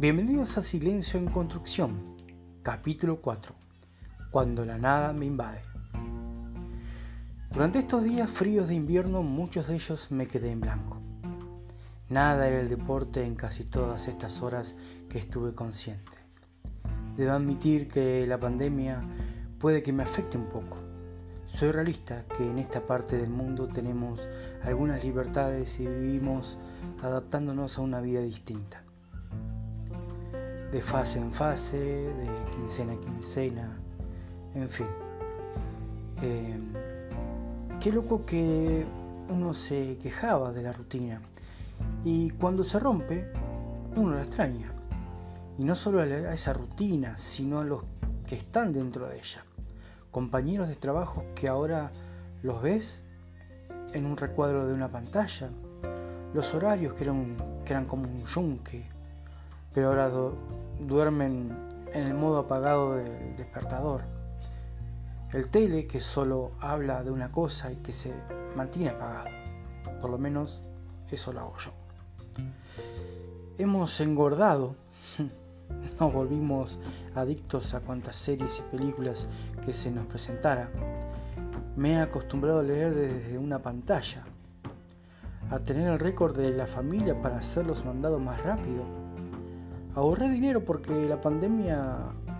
Bienvenidos a Silencio en Construcción, capítulo 4, cuando la nada me invade. Durante estos días fríos de invierno muchos de ellos me quedé en blanco. Nada era el deporte en casi todas estas horas que estuve consciente. Debo admitir que la pandemia puede que me afecte un poco. Soy realista que en esta parte del mundo tenemos algunas libertades y vivimos adaptándonos a una vida distinta de fase en fase, de quincena a quincena, en fin. Eh, qué loco que uno se quejaba de la rutina y cuando se rompe, uno la extraña. Y no solo a esa rutina, sino a los que están dentro de ella. Compañeros de trabajo que ahora los ves en un recuadro de una pantalla. Los horarios que eran, que eran como un yunque, pero ahora duermen en el modo apagado del despertador. El tele que solo habla de una cosa y que se mantiene apagado. Por lo menos eso lo hago yo. Hemos engordado, nos volvimos adictos a cuantas series y películas que se nos presentara. Me he acostumbrado a leer desde una pantalla, a tener el récord de la familia para hacer los mandados más rápido Ahorré dinero porque la pandemia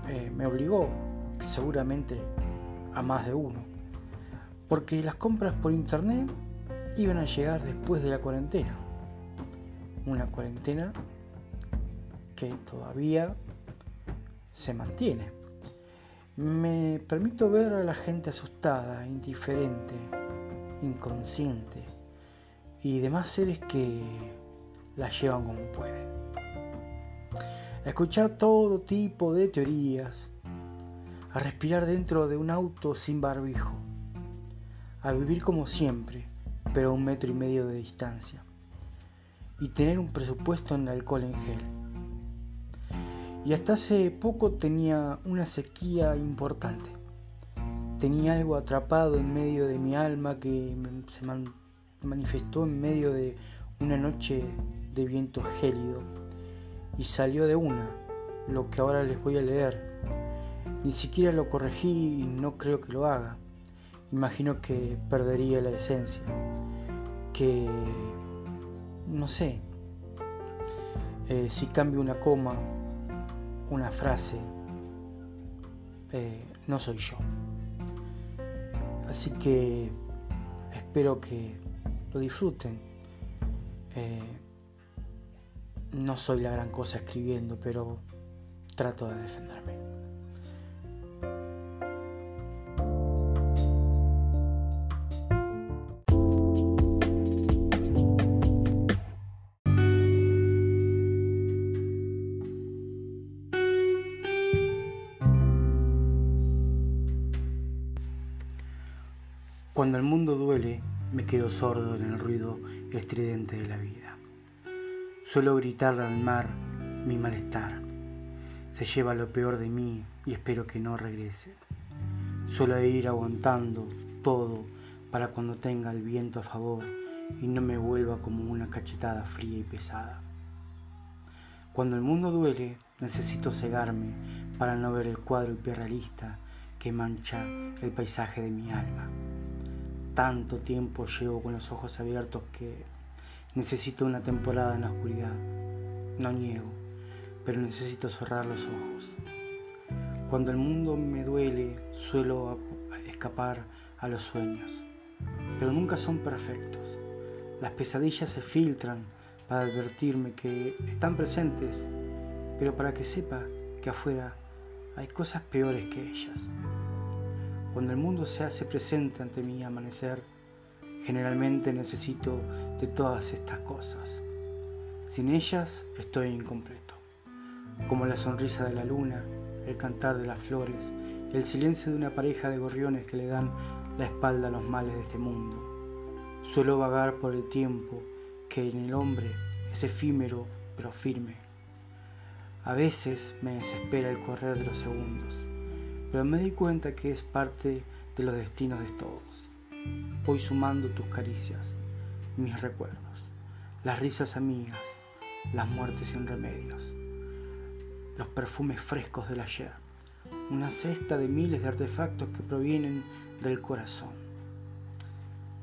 eh, me obligó, seguramente a más de uno, porque las compras por internet iban a llegar después de la cuarentena. Una cuarentena que todavía se mantiene. Me permito ver a la gente asustada, indiferente, inconsciente y demás seres que la llevan como pueden a escuchar todo tipo de teorías, a respirar dentro de un auto sin barbijo, a vivir como siempre, pero a un metro y medio de distancia, y tener un presupuesto en alcohol en gel. Y hasta hace poco tenía una sequía importante. Tenía algo atrapado en medio de mi alma que se manifestó en medio de una noche de viento gélido y salió de una, lo que ahora les voy a leer. Ni siquiera lo corregí y no creo que lo haga. Imagino que perdería la esencia. Que, no sé, eh, si cambio una coma, una frase, eh, no soy yo. Así que espero que lo disfruten. Eh, no soy la gran cosa escribiendo, pero trato de defenderme. Cuando el mundo duele, me quedo sordo en el ruido estridente de la vida. Suelo gritarle al mar mi malestar. Se lleva lo peor de mí y espero que no regrese. Suelo ir aguantando todo para cuando tenga el viento a favor y no me vuelva como una cachetada fría y pesada. Cuando el mundo duele, necesito cegarme para no ver el cuadro hiperrealista que mancha el paisaje de mi alma. Tanto tiempo llevo con los ojos abiertos que Necesito una temporada en la oscuridad. No niego, pero necesito cerrar los ojos. Cuando el mundo me duele, suelo escapar a los sueños, pero nunca son perfectos. Las pesadillas se filtran para advertirme que están presentes, pero para que sepa que afuera hay cosas peores que ellas. Cuando el mundo se hace presente ante mi amanecer, Generalmente necesito de todas estas cosas. Sin ellas estoy incompleto. Como la sonrisa de la luna, el cantar de las flores, el silencio de una pareja de gorriones que le dan la espalda a los males de este mundo. Suelo vagar por el tiempo que en el hombre es efímero pero firme. A veces me desespera el correr de los segundos, pero me di cuenta que es parte de los destinos de todos. Voy sumando tus caricias, mis recuerdos, las risas amigas, las muertes sin remedios. los perfumes frescos del ayer, una cesta de miles de artefactos que provienen del corazón.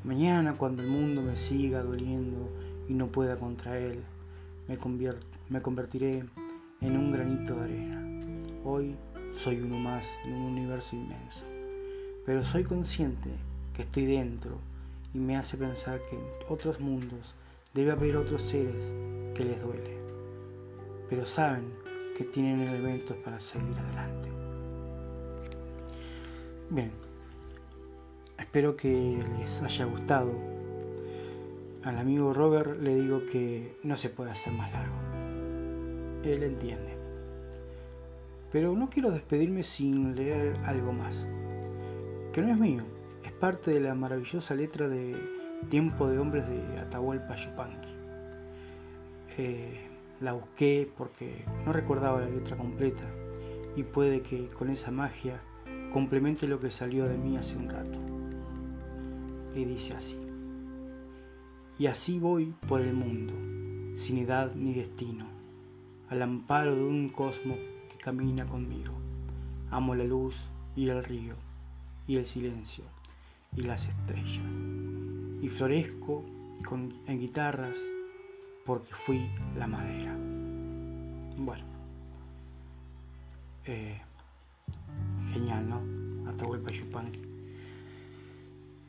Mañana, cuando el mundo me siga doliendo y no pueda contra él, me, me convertiré en un granito de arena. Hoy soy uno más en un universo inmenso, pero soy consciente que estoy dentro y me hace pensar que en otros mundos debe haber otros seres que les duele, pero saben que tienen elementos para seguir adelante. Bien, espero que les haya gustado. Al amigo Robert le digo que no se puede hacer más largo. Él entiende. Pero no quiero despedirme sin leer algo más, que no es mío, es parte de la maravillosa letra de Tiempo de Hombres de Atahualpa Yupanqui. Eh, la busqué porque no recordaba la letra completa y puede que con esa magia complemente lo que salió de mí hace un rato. Y dice así. Y así voy por el mundo, sin edad ni destino, al amparo de un cosmos que camina conmigo. Amo la luz y el río, y el silencio, y las estrellas. Y florezco con, en guitarras porque fui la madera. Bueno. Eh, genial, ¿no? Atahualpa Yupanqui.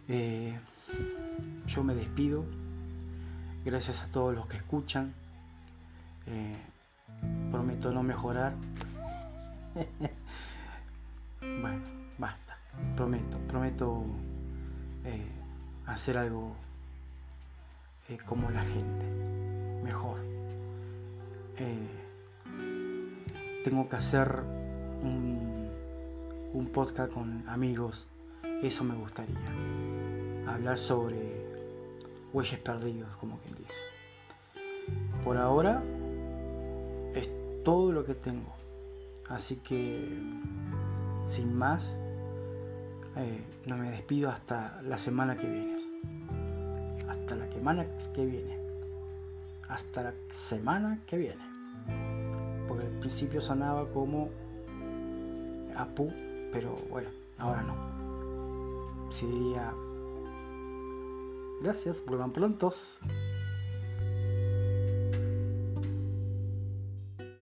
Eh, yo me despido. Gracias a todos los que escuchan. Eh, prometo no mejorar. bueno, basta. Prometo, prometo eh, hacer algo eh, como la gente, mejor. Eh, tengo que hacer un, un podcast con amigos, eso me gustaría. Hablar sobre huellas perdidos, como quien dice. Por ahora es todo lo que tengo. Así que, sin más, eh, no me despido hasta la semana que viene. Hasta la semana que viene. Hasta la semana que viene. Porque al principio sonaba como Apu, pero bueno, ahora no. Si diría gracias, vuelvan prontos.